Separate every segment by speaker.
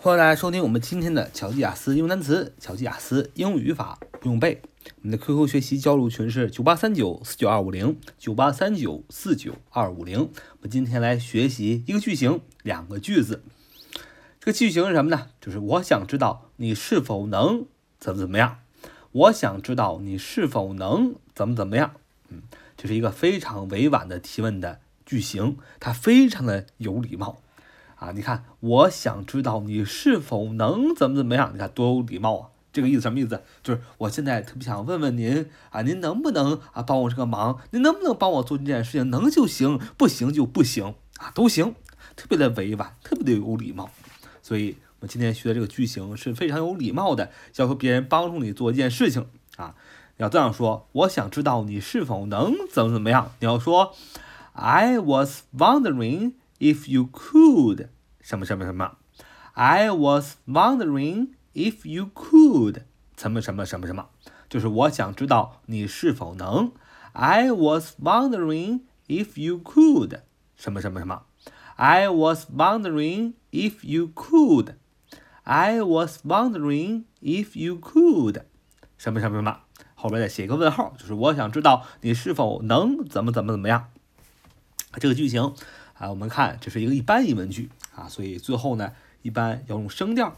Speaker 1: 欢迎大家收听我们今天的巧记雅思英语单词、巧记雅思英语语法不用背。我们的 QQ 学习交流群是九八三九四九二五零九八三九四九二五零。我们今天来学习一个句型，两个句子。这个句型是什么呢？就是我想知道你是否能怎么怎么样。我想知道你是否能怎么怎么样。嗯，这是一个非常委婉的提问的句型，它非常的有礼貌。啊，你看，我想知道你是否能怎么怎么样？你看多有礼貌啊！这个意思什么意思？就是我现在特别想问问您啊，您能不能啊帮我这个忙？您能不能帮我做这件事情？能就行，不行就不行啊，都行，特别的委婉，特别的有礼貌。所以我们今天学的这个句型是非常有礼貌的，要求别人帮助你做一件事情啊，要这样说：我想知道你是否能怎么怎么样？你要说，I was wondering。If you could 什么什么什么，I was wondering if you could 什么什么什么什么，就是我想知道你是否能。I was wondering if you could 什么什么什么，I was wondering if you could。I was wondering if you could 什么什么什么，后边再写一个问号，就是我想知道你是否能怎么怎么怎么样。这个句型。 啊，我们看这是一个一般疑问句啊，所以最后呢，一般要用声调。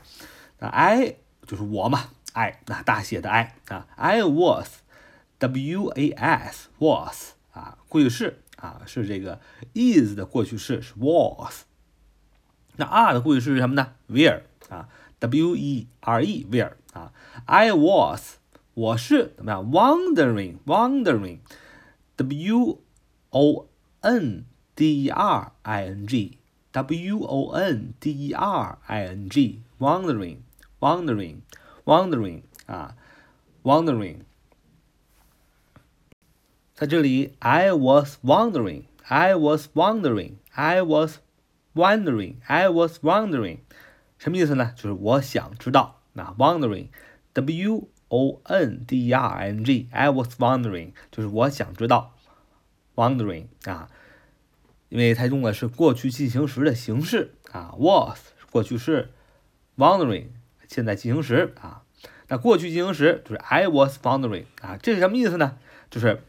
Speaker 1: 那 I 就是我嘛，I 那大写的 I 啊，I was，W A S was 啊，过去式啊是这个 is 的过去式是 was。那 are 的过去式是什么呢？Where 啊，W E R E where 啊，I was 我是怎么样？Wondering wondering，W O N D E R I N G W O N D E R I N G wondering wondering wondering 啊 wondering，在这里 I was wondering I was wondering I was wondering I was wondering 什么意思呢？就是我想知道。那 wondering W O N D E R I N G I was wondering 就是我想知道。wondering 啊。 因为它用的是过去进行时的形式啊，was 过去式，wondering 现在进行时啊，那过去进行时就是 I was wondering 啊，这是什么意思呢？就是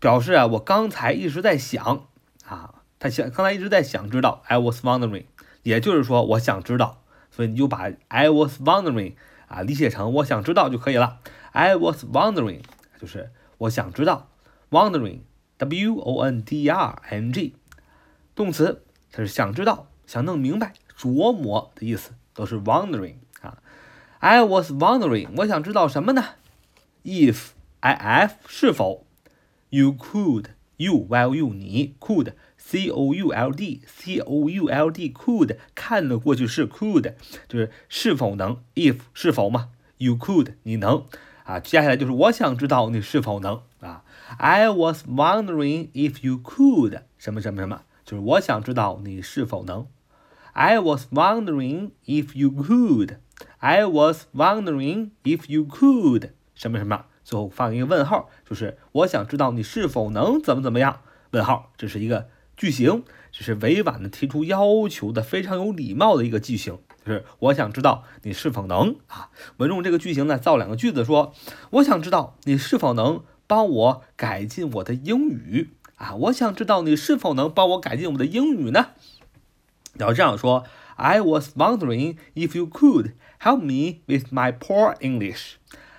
Speaker 1: 表示啊，我刚才一直在想啊，他想刚才一直在想知道 I was wondering，也就是说我想知道，所以你就把 I was wondering 啊理解成我想知道就可以了，I was wondering 就是我想知道，wondering，W O N D R I N G。动词，它是想知道、想弄明白、琢磨的意思，都是 wondering 啊。I was wondering，我想知道什么呢？If I f 是否 you could you while you 你 could c o u l d c o u l d could 看的过去式 could 就是是否能 if 是否嘛 you could 你能啊，接下来就是我想知道你是否能啊。I was wondering if you could 什么什么什么。就是我想知道你是否能。I was wondering if you could. I was wondering if you could. 什么什么？最后放一个问号，就是我想知道你是否能怎么怎么样？问号，这是一个句型，这是委婉的提出要求的非常有礼貌的一个句型，就是我想知道你是否能啊。我们用这个句型呢造两个句子，说我想知道你是否能帮我改进我的英语。啊，我想知道你是否能帮我改进我的英语呢？要这样说：I was wondering if you could help me with my poor English.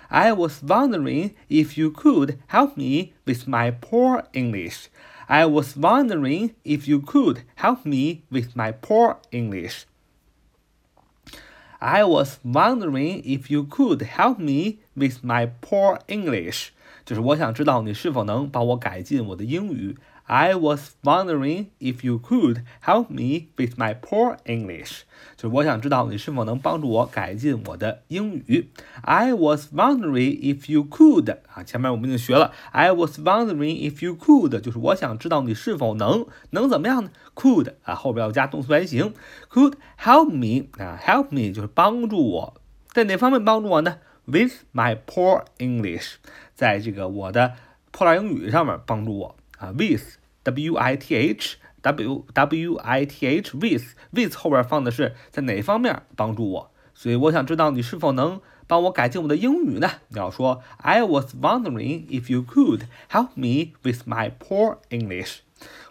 Speaker 1: I was wondering if you could help me with my poor English. I was wondering if you could help me with my poor English. I was wondering if you could help me with my poor English. 就是我想知道你是否能帮我改进我的英语。I was wondering if you could help me with my poor English。就是我想知道你是否能帮助我改进我的英语。I was wondering if you could 啊，前面我们已经学了。I was wondering if you could，就是我想知道你是否能能怎么样呢？Could 啊，后边要加动词原形。Could help me 啊，help me 就是帮助我，在哪方面帮助我呢？With my poor English。 在这个我的破烂英语上面帮助我啊，with w i t h w w i t h with with 后边放的是在哪方面帮助我，所以我想知道你是否能帮我改进我的英语呢？你要说 I was wondering if you could help me with my poor English。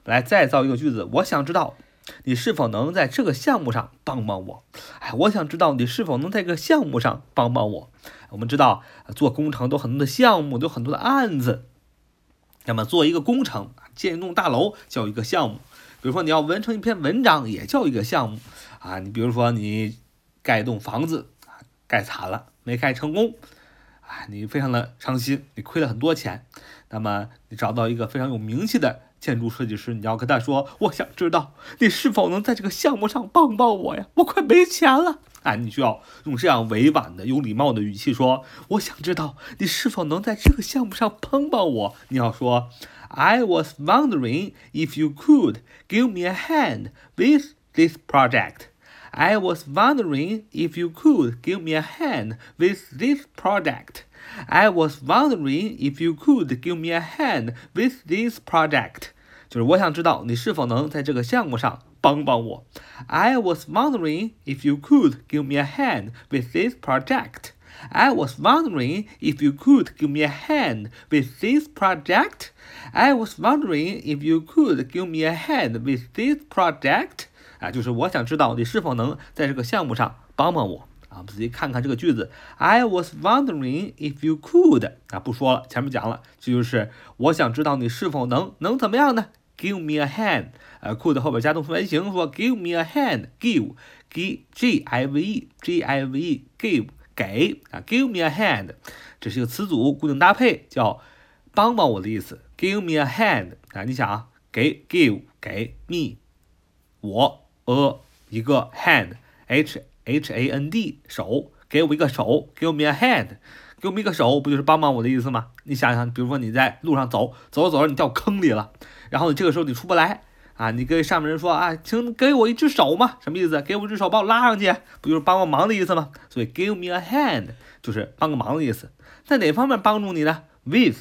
Speaker 1: 来再造一个句子，我想知道你是否能在这个项目上帮帮我。哎，我想知道你是否能在这个项目上帮帮我。我们知道做工程都很多的项目，都很多的案子。那么做一个工程，建一栋大楼叫一个项目。比如说你要完成一篇文章，也叫一个项目啊。你比如说你盖一栋房子，盖惨了，没盖成功，啊，你非常的伤心，你亏了很多钱。那么你找到一个非常有名气的建筑设计师，你要跟他说：“我想知道你是否能在这个项目上帮帮我呀？我快没钱了。”啊，你需要用这样委婉的、有礼貌的语气说：“我想知道你是否能在这个项目上帮帮我。”你要说：“I was wondering if you could give me a hand with this project. I was wondering if you could give me a hand with this project. I was wondering if you could give me a hand with this project.” 就是我想知道你是否能在这个项目上。帮帮我。I was wondering if you could give me a hand with this project. I was wondering if you could give me a hand with this project. I was wondering if you could give me a hand with this project. 啊，就是我想知道你是否能在这个项目上帮帮我啊。我们仔细看看这个句子。I was wondering if you could 啊，不说了，前面讲了，这就是我想知道你是否能能怎么样呢？Give me a hand， 呃，could 后边加动词原形，说 Give me a hand，give，g g i v e，g i v e，give 给啊，Give me a hand，这是一个词组，固定搭配叫帮帮我的意思。Give me a hand 啊，你想啊，给 give 给 me 我 a 一个 hand，h h a n d 手，给我一个手，Give me a hand。给我们一个手，不就是帮帮我的意思吗？你想想，比如说你在路上走，走着走着你掉坑里了，然后你这个时候你出不来啊，你跟上面人说啊，请给我一只手嘛，什么意思？给我一只手，把我拉上去，不就是帮个忙的意思吗？所以 give me a hand 就是帮个忙的意思，在哪方面帮助你呢？With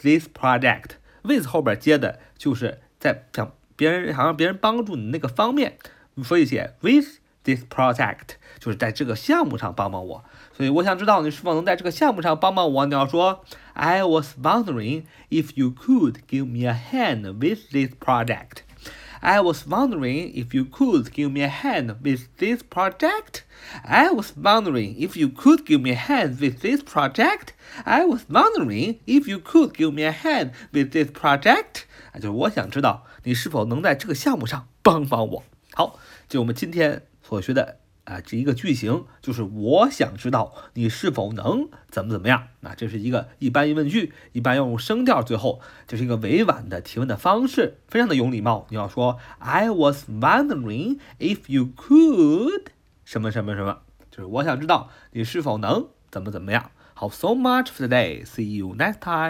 Speaker 1: this project，with 后边接的就是在想别人想让别人帮助你那个方面，所以写 with。This project 就是在这个项目上帮帮我，所以我想知道你是否能在这个项目上帮帮我。你要说，I was wondering if you could give me a hand with this project. I was wondering if you could give me a hand with this project. I was wondering if you could give me a hand with this project. I was wondering if you could give me a hand with this project. 啊，就是我想知道你是否能在这个项目上帮帮我。好，就我们今天。所学的 啊，这一个句型就是我想知道你是否能怎么怎么样。那这是一个一般疑问句，一般要用声调，最后这是一个委婉的提问的方式，非常的有礼貌。你要说 I was wondering if you could 什么什么什么，就是我想知道你是否能怎么怎么样。好，so much for today. See you next time.